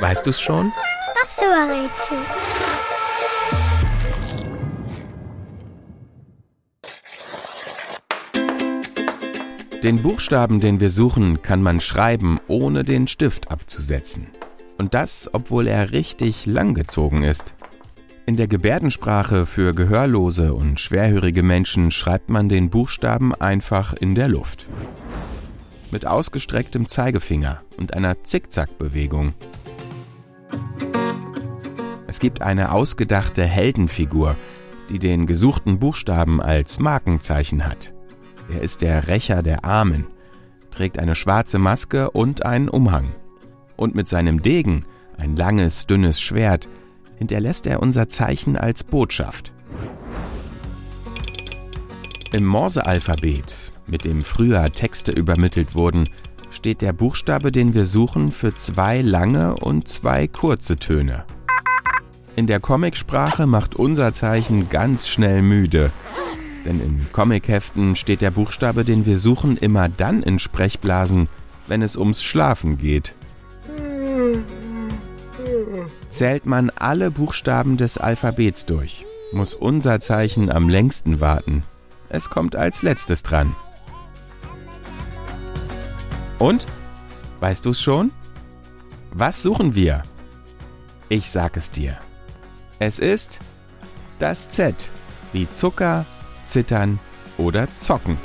Weißt du's schon? Ach so, Rätsel. Den Buchstaben, den wir suchen, kann man schreiben, ohne den Stift abzusetzen. Und das, obwohl er richtig langgezogen ist. In der Gebärdensprache für gehörlose und schwerhörige Menschen schreibt man den Buchstaben einfach in der Luft. Mit ausgestrecktem Zeigefinger und einer Zickzackbewegung. Es gibt eine ausgedachte Heldenfigur, die den gesuchten Buchstaben als Markenzeichen hat. Er ist der Rächer der Armen, trägt eine schwarze Maske und einen Umhang. Und mit seinem Degen, ein langes, dünnes Schwert, hinterlässt er unser Zeichen als Botschaft. Im Morse-Alphabet, mit dem früher Texte übermittelt wurden, steht der Buchstabe, den wir suchen, für zwei lange und zwei kurze Töne. In der Comicsprache macht unser Zeichen ganz schnell müde. Denn in Comicheften steht der Buchstabe, den wir suchen, immer dann in Sprechblasen, wenn es ums Schlafen geht. Zählt man alle Buchstaben des Alphabets durch, muss unser Zeichen am längsten warten. Es kommt als letztes dran. Und? Weißt du's schon? Was suchen wir? Ich sag es dir. Es ist das Z wie Zucker, Zittern oder Zocken.